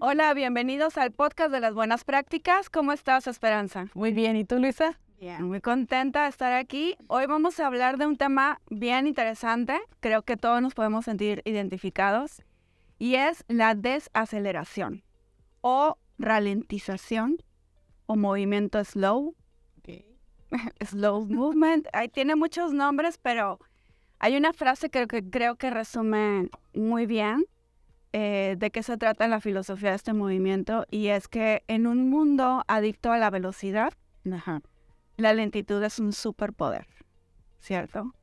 Hola, bienvenidos al podcast de las buenas prácticas. ¿Cómo estás, Esperanza? Muy bien, ¿y tú, Luisa? Bien, muy contenta de estar aquí. Hoy vamos a hablar de un tema bien interesante. Creo que todos nos podemos sentir identificados y es la desaceleración o ralentización o movimiento slow. slow movement. Ahí tiene muchos nombres, pero hay una frase que, que creo que resume muy bien eh, de qué se trata la filosofía de este movimiento y es que en un mundo adicto a la velocidad, la lentitud es un superpoder, ¿cierto?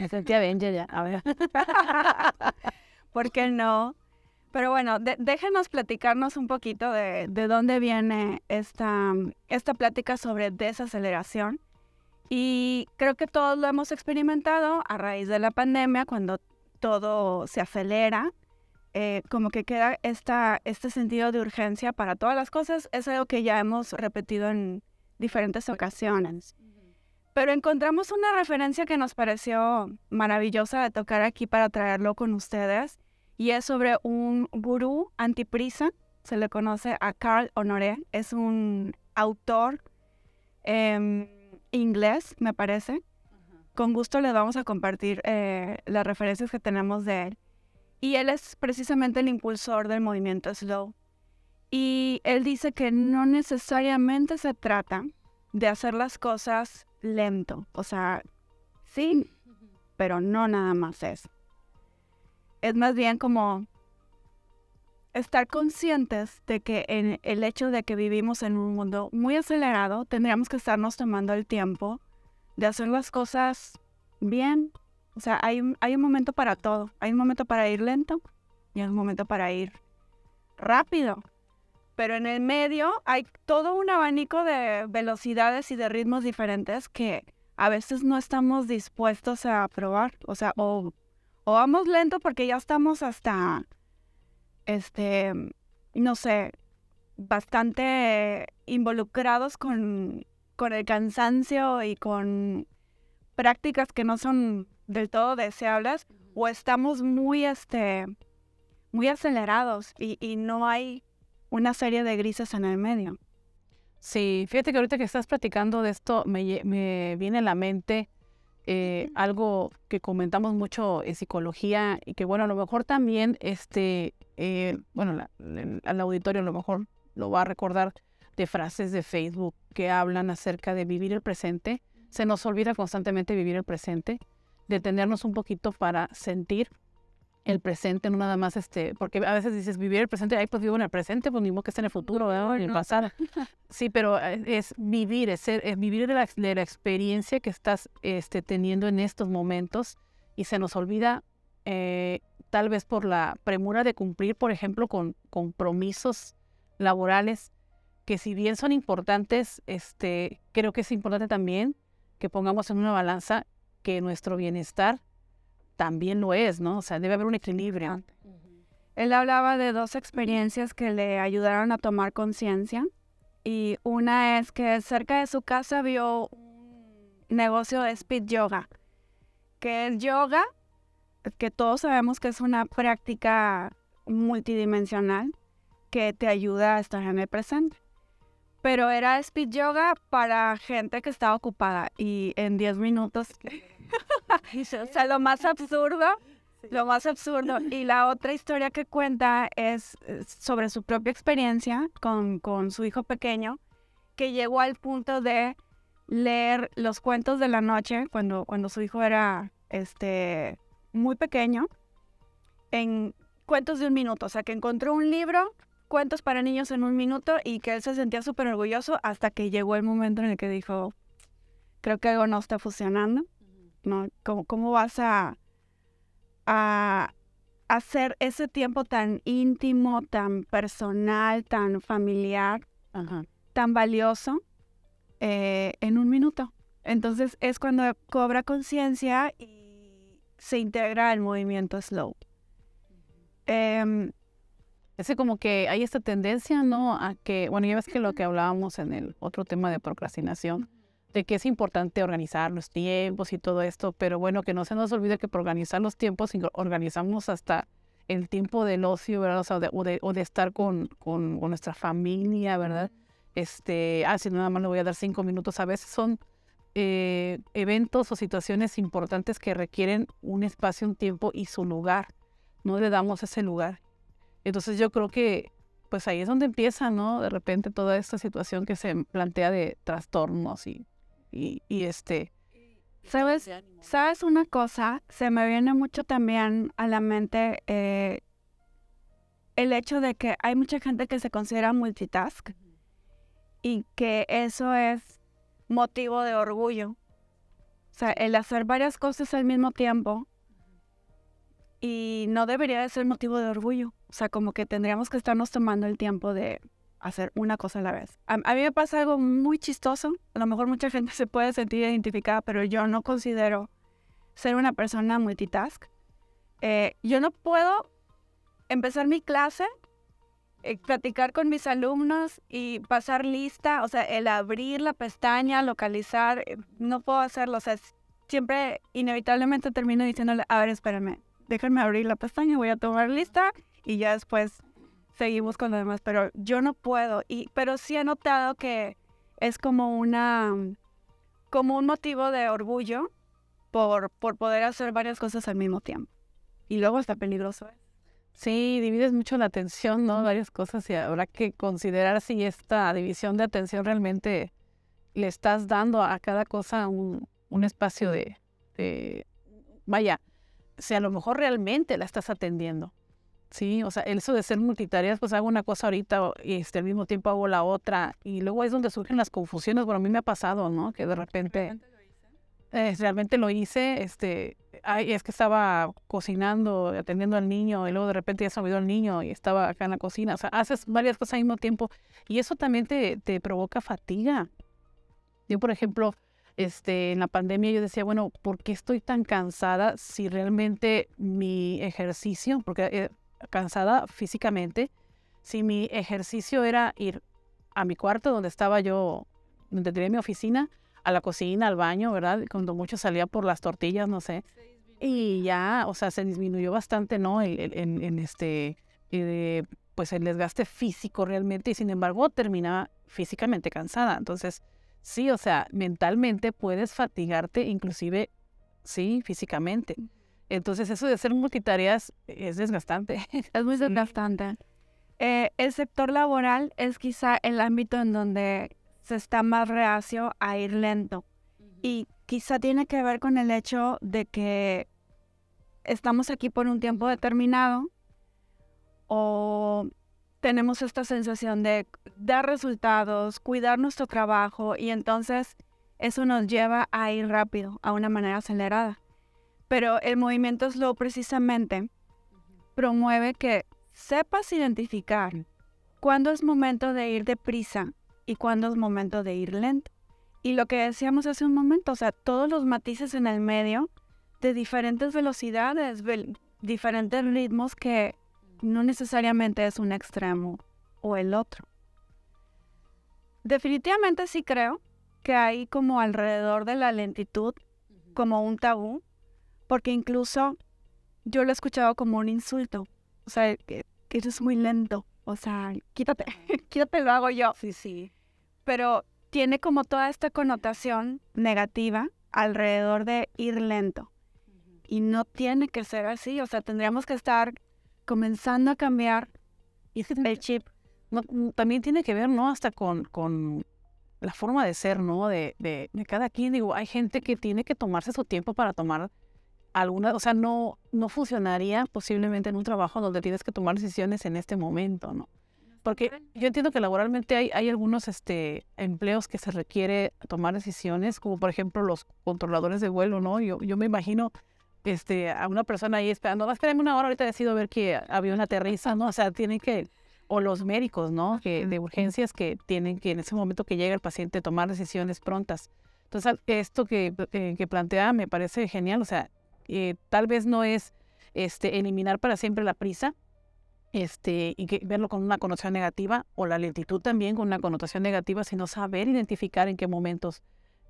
Me sentía bien ya, a ver. ¿Por qué no? Pero bueno, déjenos platicarnos un poquito de, de dónde viene esta, esta plática sobre desaceleración. Y creo que todos lo hemos experimentado a raíz de la pandemia, cuando todo se acelera eh, como que queda esta, este sentido de urgencia para todas las cosas, es algo que ya hemos repetido en diferentes ocasiones. Pero encontramos una referencia que nos pareció maravillosa de tocar aquí para traerlo con ustedes, y es sobre un gurú antiprisa, se le conoce a Carl Honoré, es un autor em, inglés, me parece. Con gusto les vamos a compartir eh, las referencias que tenemos de él. Y él es precisamente el impulsor del movimiento slow. Y él dice que no necesariamente se trata de hacer las cosas lento. O sea, sí, pero no nada más eso. Es más bien como estar conscientes de que en el hecho de que vivimos en un mundo muy acelerado, tendríamos que estarnos tomando el tiempo de hacer las cosas bien, o sea, hay un, hay un momento para todo. Hay un momento para ir lento y hay un momento para ir rápido. Pero en el medio hay todo un abanico de velocidades y de ritmos diferentes que a veces no estamos dispuestos a probar. O sea, o, o vamos lento porque ya estamos hasta, este, no sé, bastante involucrados con, con el cansancio y con prácticas que no son del todo deseables o estamos muy, este, muy acelerados y, no hay una serie de grises en el medio. Sí, fíjate que ahorita que estás platicando de esto me, me viene a la mente eh, algo que comentamos mucho en psicología y que bueno, a lo mejor también, este, eh, bueno, al auditorio a lo mejor lo va a recordar de frases de Facebook que hablan acerca de vivir el presente. Se nos olvida constantemente vivir el presente detenernos un poquito para sentir el presente, no nada más este, porque a veces dices vivir el presente, ay, pues vivo en el presente, pues ni modo que esté en el futuro, ¿verdad? en el pasado. Sí, pero eh, es vivir, es, ser, es vivir de la, de la, experiencia que estás este, teniendo en estos momentos y se nos olvida, eh, tal vez por la premura de cumplir, por ejemplo, con compromisos laborales, que si bien son importantes, este, creo que es importante también que pongamos en una balanza que nuestro bienestar también lo es, ¿no? O sea, debe haber un equilibrio. Él hablaba de dos experiencias que le ayudaron a tomar conciencia. Y una es que cerca de su casa vio un negocio de speed yoga, que es yoga, que todos sabemos que es una práctica multidimensional que te ayuda a estar en el presente pero era speed yoga para gente que estaba ocupada y en 10 minutos o sea, lo más absurdo, lo más absurdo. Y la otra historia que cuenta es sobre su propia experiencia con, con su hijo pequeño, que llegó al punto de leer los cuentos de la noche cuando, cuando su hijo era este, muy pequeño, en cuentos de un minuto. O sea, que encontró un libro, cuentos para niños en un minuto, y que él se sentía súper orgulloso hasta que llegó el momento en el que dijo, creo que algo no está funcionando. ¿No? ¿Cómo, vas a, a hacer ese tiempo tan íntimo, tan personal, tan familiar, tan valioso eh, en un minuto? Entonces es cuando cobra conciencia y se integra el movimiento slow. Eh, ese como que hay esta tendencia, ¿no? A que, bueno, ya ves que lo que hablábamos en el otro tema de procrastinación, de que es importante organizar los tiempos y todo esto, pero bueno, que no se nos olvide que por organizar los tiempos organizamos hasta el tiempo del ocio, ¿verdad? O, sea, de, o, de, estar con, con, nuestra familia, ¿verdad? Este, ah, si nada más le voy a dar cinco minutos, a veces son eh, eventos o situaciones importantes que requieren un espacio, un tiempo y su lugar. No le damos ese lugar. Entonces yo creo que pues ahí es donde empieza, ¿no? De repente toda esta situación que se plantea de trastornos y y, este... ¿Sabes, ¿Sabes una cosa? Se me viene mucho también a la mente eh, el hecho de que hay mucha gente que se considera multitask y que eso es motivo de orgullo. O sea, el hacer varias cosas al mismo tiempo y no debería de ser motivo de orgullo. O sea, como que tendríamos que estarnos tomando el tiempo de hacer una cosa a la vez. A, mí me pasa algo muy chistoso. A lo mejor mucha gente se puede sentir identificada, pero yo no considero ser una persona multitask. Eh, yo no puedo empezar mi clase, eh, platicar con mis alumnos y pasar lista, o sea, el abrir la pestaña, localizar, eh, no puedo hacerlo. O sea, siempre inevitablemente termino diciéndole, a ver, espérame, déjenme abrir la pestaña, voy a tomar lista y ya después seguimos con lo demás, pero yo no puedo. Y, pero sí he notado que es como una, como un motivo de orgullo por, por poder hacer varias cosas al mismo tiempo. Y luego está peligroso. ¿eh? Sí, divides mucho la atención, ¿no? Varias cosas y habrá que considerar si esta división de atención realmente le estás dando a cada cosa un, un espacio de, de, vaya, si a lo mejor realmente la estás atendiendo. Sí, o sea, eso de ser multitareas, pues hago una cosa ahorita y este, al mismo tiempo hago la otra. Y luego es donde surgen las confusiones. Bueno, a mí me ha pasado, ¿no? Que de repente... Eh, realmente lo hice, este, ay, es que estaba cocinando, atendiendo al niño, y luego de repente ya se olvidó el niño y estaba acá en la cocina. O sea, haces varias cosas al mismo tiempo y eso también te, te provoca fatiga. Yo, por ejemplo, este, en la pandemia yo decía, bueno, ¿por qué estoy tan cansada si realmente mi ejercicio, porque eh, cansada físicamente, si mi ejercicio era ir a mi cuarto donde estaba yo, donde tenía mi oficina, a la cocina, al baño, ¿verdad? Cuando mucho salía por las tortillas, no sé. Y ya, o sea, se disminuyó bastante, ¿no? En, este, eh, pues el desgaste físico realmente y sin embargo terminaba físicamente cansada. Entonces, sí, o sea, mentalmente puedes fatigarte inclusive, sí, físicamente. Entonces eso de hacer multitareas es desgastante. Es muy desgastante. Eh, el sector laboral es quizá el ámbito en donde se está más reacio a ir lento. Y quizá tiene que ver con el hecho de que estamos aquí por un tiempo determinado o tenemos esta sensación de dar resultados, cuidar nuestro trabajo y entonces eso nos lleva a ir rápido, a una manera acelerada. Pero el movimiento slow precisamente promueve que sepas identificar cuándo es momento de ir deprisa y cuándo es momento de ir lento. Y lo que decíamos hace un momento, o sea, todos los matices en el medio de diferentes velocidades, diferentes ritmos que no necesariamente es un extremo o el otro. Definitivamente sí creo que hay como alrededor de la lentitud como un tabú porque incluso yo lo he escuchado como un insulto. O sea, que, que eres muy lento. O sea, quítate, quítate, lo hago yo. Sí, sí. Pero tiene como toda esta connotación negativa alrededor de ir lento. Y no tiene que ser así. O sea, tendríamos que estar comenzando a cambiar el chip. Mm, también tiene que ver, ¿no? Hasta con, con la forma de ser, ¿no? De, de, de, cada quien. Digo, hay gente que tiene que tomarse su tiempo para tomar alguna, o sea, no, no funcionaría posiblemente en un trabajo donde tienes que tomar decisiones en este momento, ¿no? Porque yo entiendo que laboralmente hay, hay algunos este, empleos que se requiere tomar decisiones, como por ejemplo los controladores de vuelo, ¿no? Yo, yo me imagino este, a una persona ahí esperando, espérame una hora, ahorita decido ver que avión aterriza, ¿no? O sea, tienen que, o los médicos, ¿no? Que, de urgencias que tienen que en ese momento que llega el paciente tomar decisiones prontas. Entonces, esto que, eh, que plantea me parece genial, o sea, tal vez no es este, eliminar para siempre la prisa este, y verlo con una connotación negativa o la lentitud también con una connotación negativa, sino saber identificar en qué momentos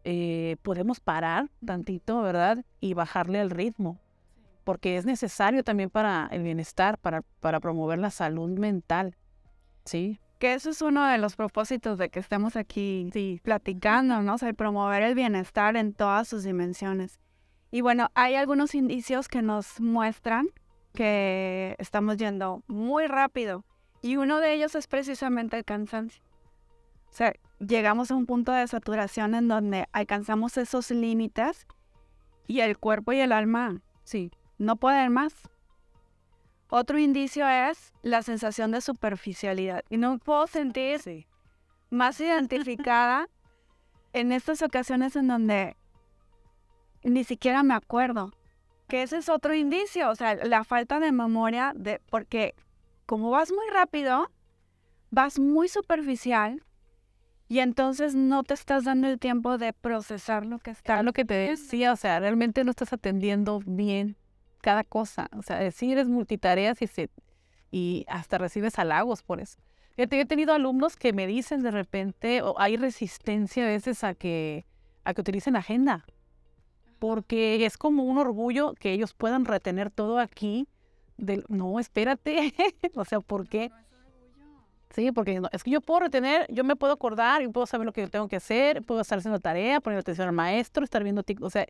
eh, podemos parar tantito, ¿verdad? Y bajarle el ritmo, porque es necesario también para el bienestar, para, para promover la salud mental, ¿sí? Que eso es uno de los propósitos de que estemos aquí platicando, ¿no? O sea, promover el bienestar en todas sus dimensiones. Y bueno, hay algunos indicios que nos muestran que estamos yendo muy rápido. Y uno de ellos es precisamente el cansancio. O sea, llegamos a un punto de saturación en donde alcanzamos esos límites y el cuerpo y el alma, sí, no pueden más. Otro indicio es la sensación de superficialidad. Y no puedo sentir más identificada en estas ocasiones en donde ni siquiera me acuerdo. Que ese es otro indicio, o sea, la falta de memoria, de, porque como vas muy rápido, vas muy superficial y entonces no te estás dando el tiempo de procesar lo que está. Lo que te decía, o sea, realmente no estás atendiendo bien cada cosa. O sea, si eres multitareas y, se, y hasta recibes halagos por eso. Fíjate, yo he tenido alumnos que me dicen de repente, o hay resistencia a veces a que, a que utilicen agenda porque es como un orgullo que ellos puedan retener todo aquí. no, espérate, o sea, ¿por qué? Sí, porque es que yo puedo retener, yo me puedo acordar, yo puedo saber lo que yo tengo que hacer, puedo estar haciendo tarea, poner atención al maestro, estar viendo TikTok, o sea,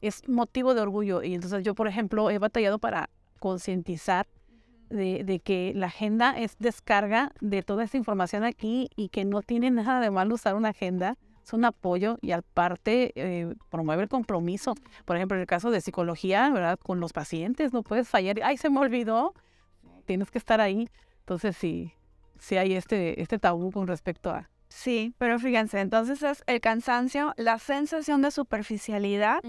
es motivo de orgullo. Y entonces yo, por ejemplo, he batallado para concientizar de, de, que la agenda es descarga de toda esta información aquí y que no tiene nada de malo usar una agenda es un apoyo y aparte eh, promueve el compromiso. Por ejemplo, en el caso de psicología, ¿verdad? Con los pacientes, no puedes fallar. Ay, se me olvidó. Tienes que estar ahí. Entonces, sí, sí hay este, este tabú con respecto a... Sí, pero fíjense, entonces es el cansancio, la sensación de superficialidad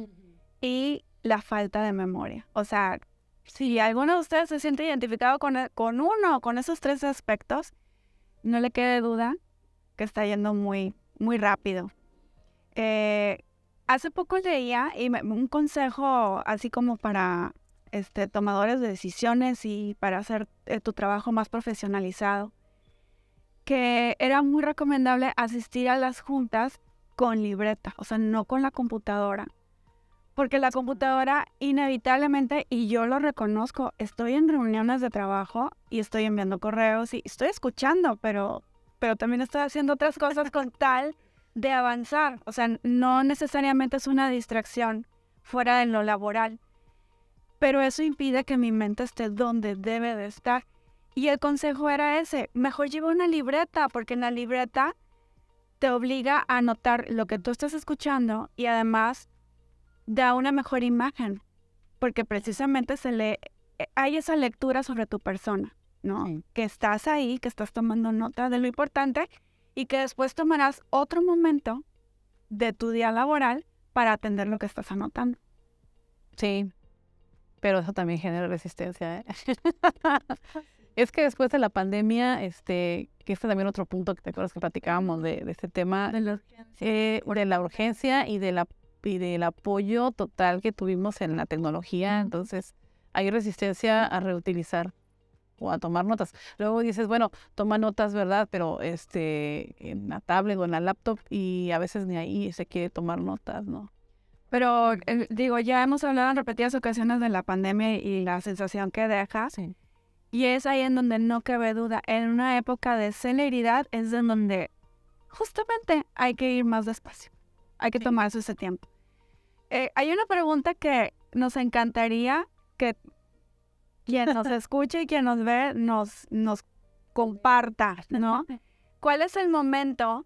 y la falta de memoria. O sea, si alguno de ustedes se siente identificado con, e, con uno, con esos tres aspectos, no le quede duda que está yendo muy, muy rápido. Eh, hace poco leía y un consejo así como para este, tomadores de decisiones y para hacer eh, tu trabajo más profesionalizado, que era muy recomendable asistir a las juntas con libreta, o sea, no con la computadora. Porque la computadora inevitablemente, y yo lo reconozco, estoy en reuniones de trabajo y estoy enviando correos y estoy escuchando, pero pero también estoy haciendo otras cosas con tal de avanzar. O sea, no necesariamente es una distracción fuera de lo laboral, pero eso impide que mi mente esté donde debe de estar. Y el consejo era ese, mejor lleva una libreta, porque en la libreta te obliga a anotar lo que tú estás escuchando y además da una mejor imagen, porque precisamente se le, eh, hay esa lectura sobre tu persona. ¿No? Que estás ahí, que estás tomando nota de lo importante y que después tomarás otro momento de tu día laboral para atender lo que estás anotando. Sí, pero eso también genera resistencia. ¿eh? es que después de la pandemia, este, que este también otro punto que te acuerdas que platicábamos de, este tema, de la, urgencia. Eh, de la urgencia y, de la, y del apoyo total que tuvimos en la tecnología, entonces hay resistencia a reutilizar a tomar notas. Luego dices, bueno, toma notas, ¿verdad? Pero este, en la tablet o en la laptop y a veces ni ahí se quiere tomar notas, ¿no? Pero eh, digo, ya hemos hablado en repetidas ocasiones de la pandemia y la sensación que deja. Sí. Y es ahí en donde no cabe duda. En una época de celeridad es en donde justamente hay que ir más despacio. Hay que tomarse ese tiempo. Eh, hay una pregunta que nos encantaría que quien nos escuche y quien nos ve nos, nos comparta, ¿no? ¿Cuál es el momento?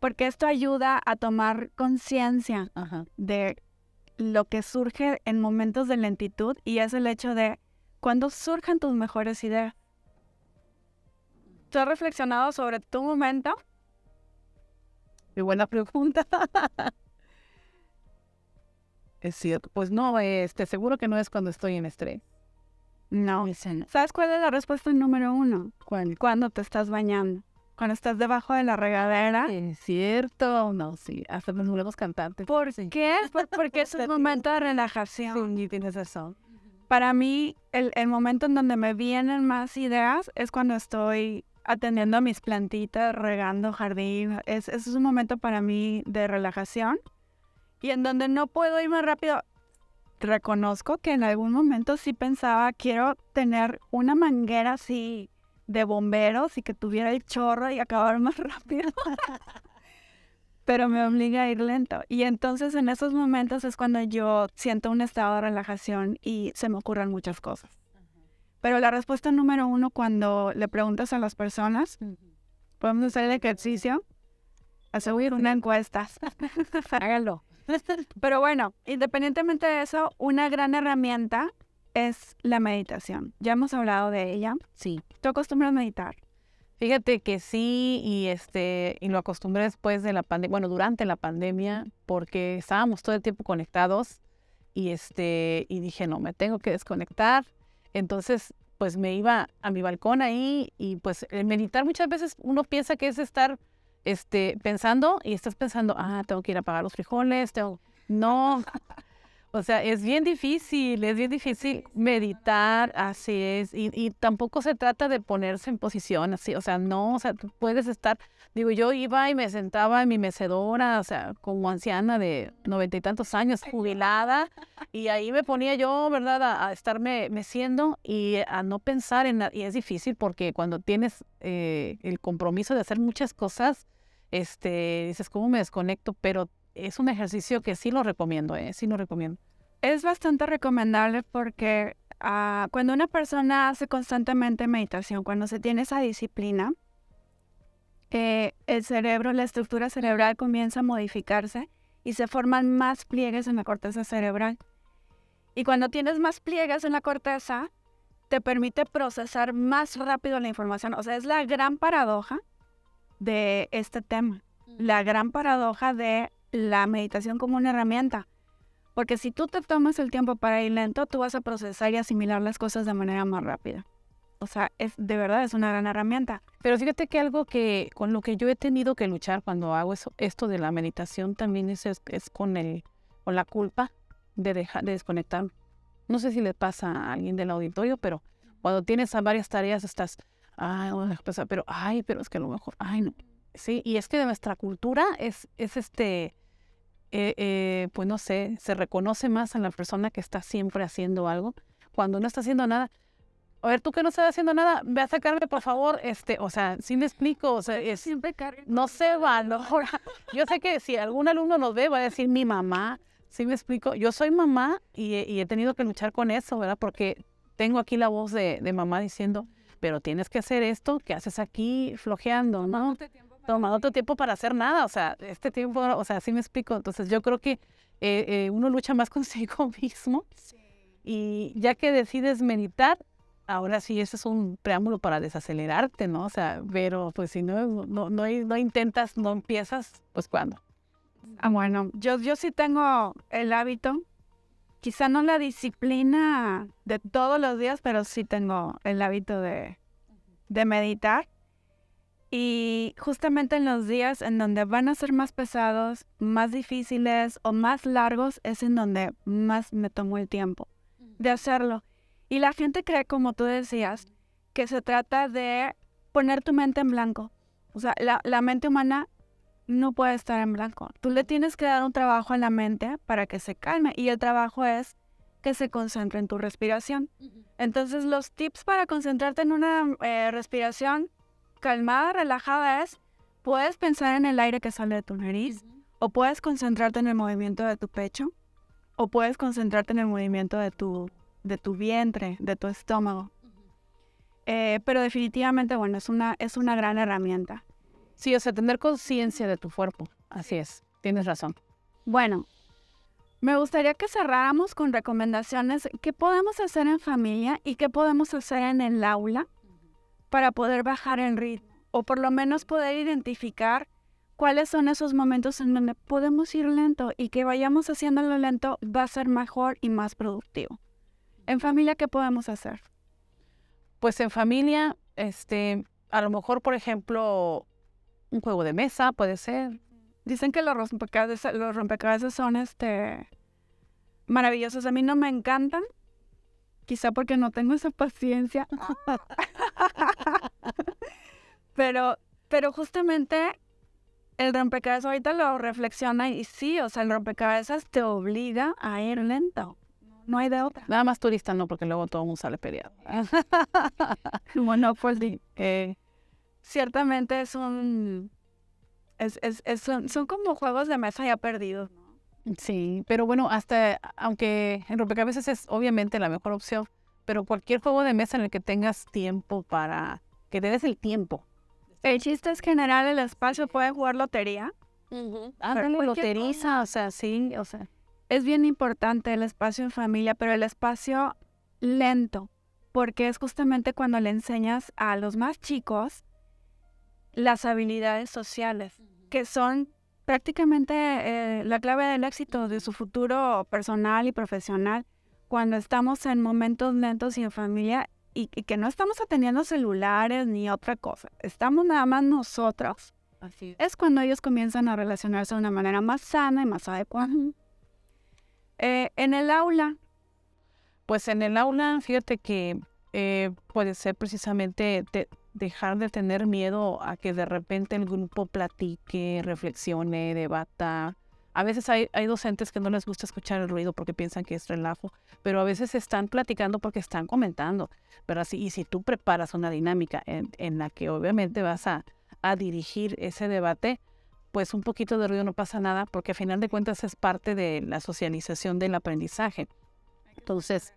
Porque esto ayuda a tomar conciencia de lo que surge en momentos de lentitud y es el hecho de cuando surjan tus mejores ideas. ¿Tú has reflexionado sobre tu momento? Qué buena pregunta. es cierto. Pues no, este, seguro que no es cuando estoy en estrés. No. ¿Sabes cuál es la respuesta número uno? ¿Cuál? Cuando te estás bañando. Cuando estás debajo de la regadera. Es cierto. No, sí. Hasta nos volvemos cantantes. ¿Por qué? porque es un momento de relajación. Sí, tienes razón. Para mí, el, momento en donde me vienen más ideas es cuando estoy atendiendo a mis plantitas, regando jardín. Es, es un momento para mí de relajación. Y en donde no puedo ir más rápido, reconozco que en algún momento sí pensaba, quiero tener una manguera así de bomberos y que tuviera el chorro y acabar más rápido. Pero me obliga a ir lento. Y entonces en esos momentos es cuando yo siento un estado de relajación y se me ocurren muchas cosas. Pero la respuesta número uno cuando le preguntas a las personas, podemos hacer el ejercicio, hacer una encuesta. Hágalo. Pero bueno, independientemente de eso, una gran herramienta es la meditación. Ya hemos hablado de ella. Sí. ¿Tú acostumbras a meditar? Fíjate que sí, y este, y lo acostumbré después de la pandemia, bueno, durante la pandemia, porque estábamos todo el tiempo conectados, y este, y dije, no, me tengo que desconectar. Entonces, pues me iba a mi balcón ahí, y pues el meditar muchas veces uno piensa que es estar este, pensando, y estás pensando, ah, tengo que ir a pagar los frijoles, tengo. No, o sea, es bien difícil, es bien difícil meditar, así es, y, tampoco se trata de ponerse en posición así, o sea, no, o sea, tú puedes estar, digo, yo iba y me sentaba en mi mecedora, o sea, como anciana de noventa y tantos años, jubilada, y ahí me ponía yo, ¿verdad?, a, estarme meciendo y a no pensar en nada, y es difícil porque cuando tienes eh, el compromiso de hacer muchas cosas, este, dices, ¿cómo me desconecto? Pero es un ejercicio que sí lo recomiendo, ¿eh? Sí lo recomiendo. Es bastante recomendable porque ah, cuando una persona hace constantemente meditación, cuando se tiene esa disciplina, eh, el cerebro, la estructura cerebral comienza a modificarse y se forman más pliegues en la corteza cerebral. Y cuando tienes más pliegues en la corteza, te permite procesar más rápido la información. O sea, es la gran paradoja de este tema, la gran paradoja de la meditación como una herramienta. Porque si tú te tomas el tiempo para ir lento, tú vas a procesar y asimilar las cosas de manera más rápida. O sea, es, de verdad es una gran herramienta. Pero fíjate que algo que con lo que yo he tenido que luchar cuando hago eso, esto de la meditación también es, es, con, el, con la culpa de, dejar, de desconectar. No sé si le pasa a alguien del auditorio, pero cuando tienes varias tareas estás, ay, pero, ay, pero es que a lo mejor, ay, no. Sí, y es que de nuestra cultura es, es este, eh, eh, pues no sé, se reconoce más a la persona que está siempre haciendo algo. Cuando no está haciendo nada, a ver, tú que no estás haciendo nada, ve a sacarme, por favor, este, o sea, sí me explico, o sea, es, siempre no se valora. Yo sé que si algún alumno nos ve, va a decir mi mamá, sí me explico. Yo soy mamá y, he tenido que luchar con eso, ¿verdad? Porque tengo aquí la voz de, de mamá diciendo, pero tienes que hacer esto que haces aquí flojeando, ¿no? tomando otro tiempo para hacer nada, o sea, este tiempo, o sea, así me explico. Entonces yo creo que eh, eh, uno lucha más consigo mismo y ya que decides meditar, ahora sí, ese es un preámbulo para desacelerarte, ¿no? O sea, pero pues si no, no, no, intentas, no empiezas, pues ¿cuándo? Ah, bueno, yo, yo sí tengo el hábito, quizá no la disciplina de todos los días, pero sí tengo el hábito de, meditar. Y justamente en los días en donde van a ser más pesados, más difíciles o más largos, es en donde más me tomo el tiempo de hacerlo. Y la gente cree, como tú decías, que se trata de poner tu mente en blanco. O sea, la, mente humana no puede estar en blanco. Tú le tienes que dar un trabajo a la mente para que se calme. Y el trabajo es que se concentre en tu respiración. Entonces, los tips para concentrarte en una eh, respiración calmada, relajada es, puedes pensar en el aire que sale de tu nariz, o puedes concentrarte en el movimiento de tu pecho, o puedes concentrarte en el movimiento de tu, de tu vientre, de tu estómago. Eh, pero definitivamente, bueno, es una, es una gran herramienta. Sí, o sea, tener conciencia de tu cuerpo. Así es, tienes razón. Bueno, me gustaría que cerráramos con recomendaciones qué podemos hacer en familia y qué podemos hacer en el aula para poder bajar el ritmo o por lo menos poder identificar cuáles son esos momentos en donde podemos ir lento y que vayamos haciéndolo lento va a ser mejor y más productivo. En familia, ¿qué podemos hacer? Pues en familia, este, a lo mejor, por ejemplo, un juego de mesa puede ser. Dicen que los rompecabezas, los rompecabezas son este maravillosos. A mí no me encantan, quizá porque no tengo esa paciencia. pero, pero justamente el rompecabezas ahorita lo reflexiona y sí, o sea, el rompecabezas te obliga a ir lento. No hay de otra. Nada más turista no, porque luego todo el mundo sale peleado. Monopoly. Eh, ciertamente es un... Es, es, es- son, son como juegos de mesa ya perdidos, ¿no? Sí, pero bueno, hasta, aunque el rompecabezas es obviamente la mejor opción, pero cualquier juego de mesa en el que tengas tiempo para, que te des el tiempo. El chiste es generar el espacio, pueden jugar lotería. Ándale, cualquier loteriza, o sea, sí, o sea. Es bien importante el espacio en familia, pero el espacio lento, porque es justamente cuando le enseñas a los más chicos las habilidades sociales, que son prácticamente eh, la clave del éxito de su futuro personal y profesional. Cuando estamos en momentos lentos y en familia y, y que no estamos atendiendo celulares ni otra cosa, estamos nada más nosotros, Así es cuando ellos comienzan a relacionarse de una manera más sana y más adecuada. Eh, en el aula, Pues en el aula, fíjate que eh, puede ser precisamente dejar de tener miedo a que de repente el grupo platique, reflexione, debata. A veces hay, hay docentes que no les gusta escuchar el ruido porque piensan que es relajo, pero a veces están platicando porque están comentando, ¿verdad? Y si tú preparas una dinámica en, en la que obviamente vas a, a dirigir ese debate, pues un poquito de ruido no pasa nada porque a final de cuentas es parte de la socialización del aprendizaje. Entonces,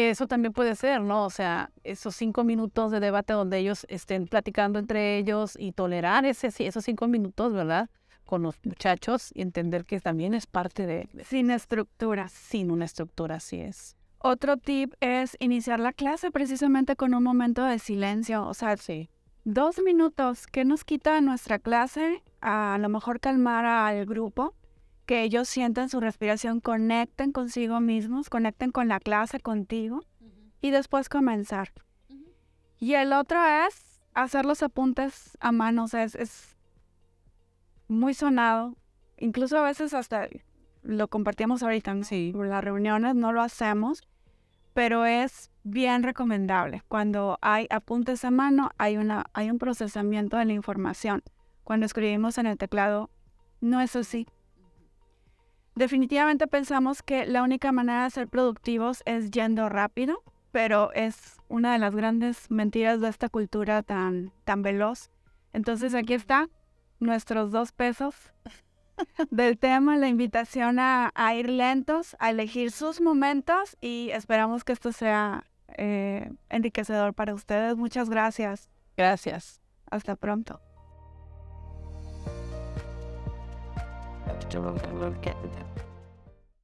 eso también puede ser, ¿no? O sea, esos cinco minutos de debate donde ellos estén platicando entre ellos y tolerar ese, sí, esos cinco minutos, ¿verdad? Con los muchachos y entender que también es parte de, sin estructuras. sin una estructura, así es. Otro tip es iniciar la clase precisamente con un momento de silencio. O sea, Sí. dos minutos. ¿Qué nos quita nuestra clase? A lo mejor calmar al grupo, que ellos sientan su respiración, conecten consigo mismos, conecten con la clase, contigo, y después comenzar. Y el otro es hacer los apuntes a mano. O sea, es, es muy sonado. Incluso a veces hasta lo compartíamos ahorita, ¿no? Sí. Por las reuniones no lo hacemos, pero es bien recomendable. Cuando hay apuntes a mano, hay, una, hay un procesamiento de la información. Cuando escribimos en el teclado, no es así. Definitivamente pensamos que la única manera de ser productivos es yendo rápido, pero es una de las grandes mentiras de esta cultura tan, tan veloz. Entonces aquí está nuestros dos pesos del tema, la invitación a, a ir lentos, a elegir sus momentos y esperamos que esto sea eh, enriquecedor para ustedes. Muchas gracias. Gracias. Hasta pronto. Don't look at them.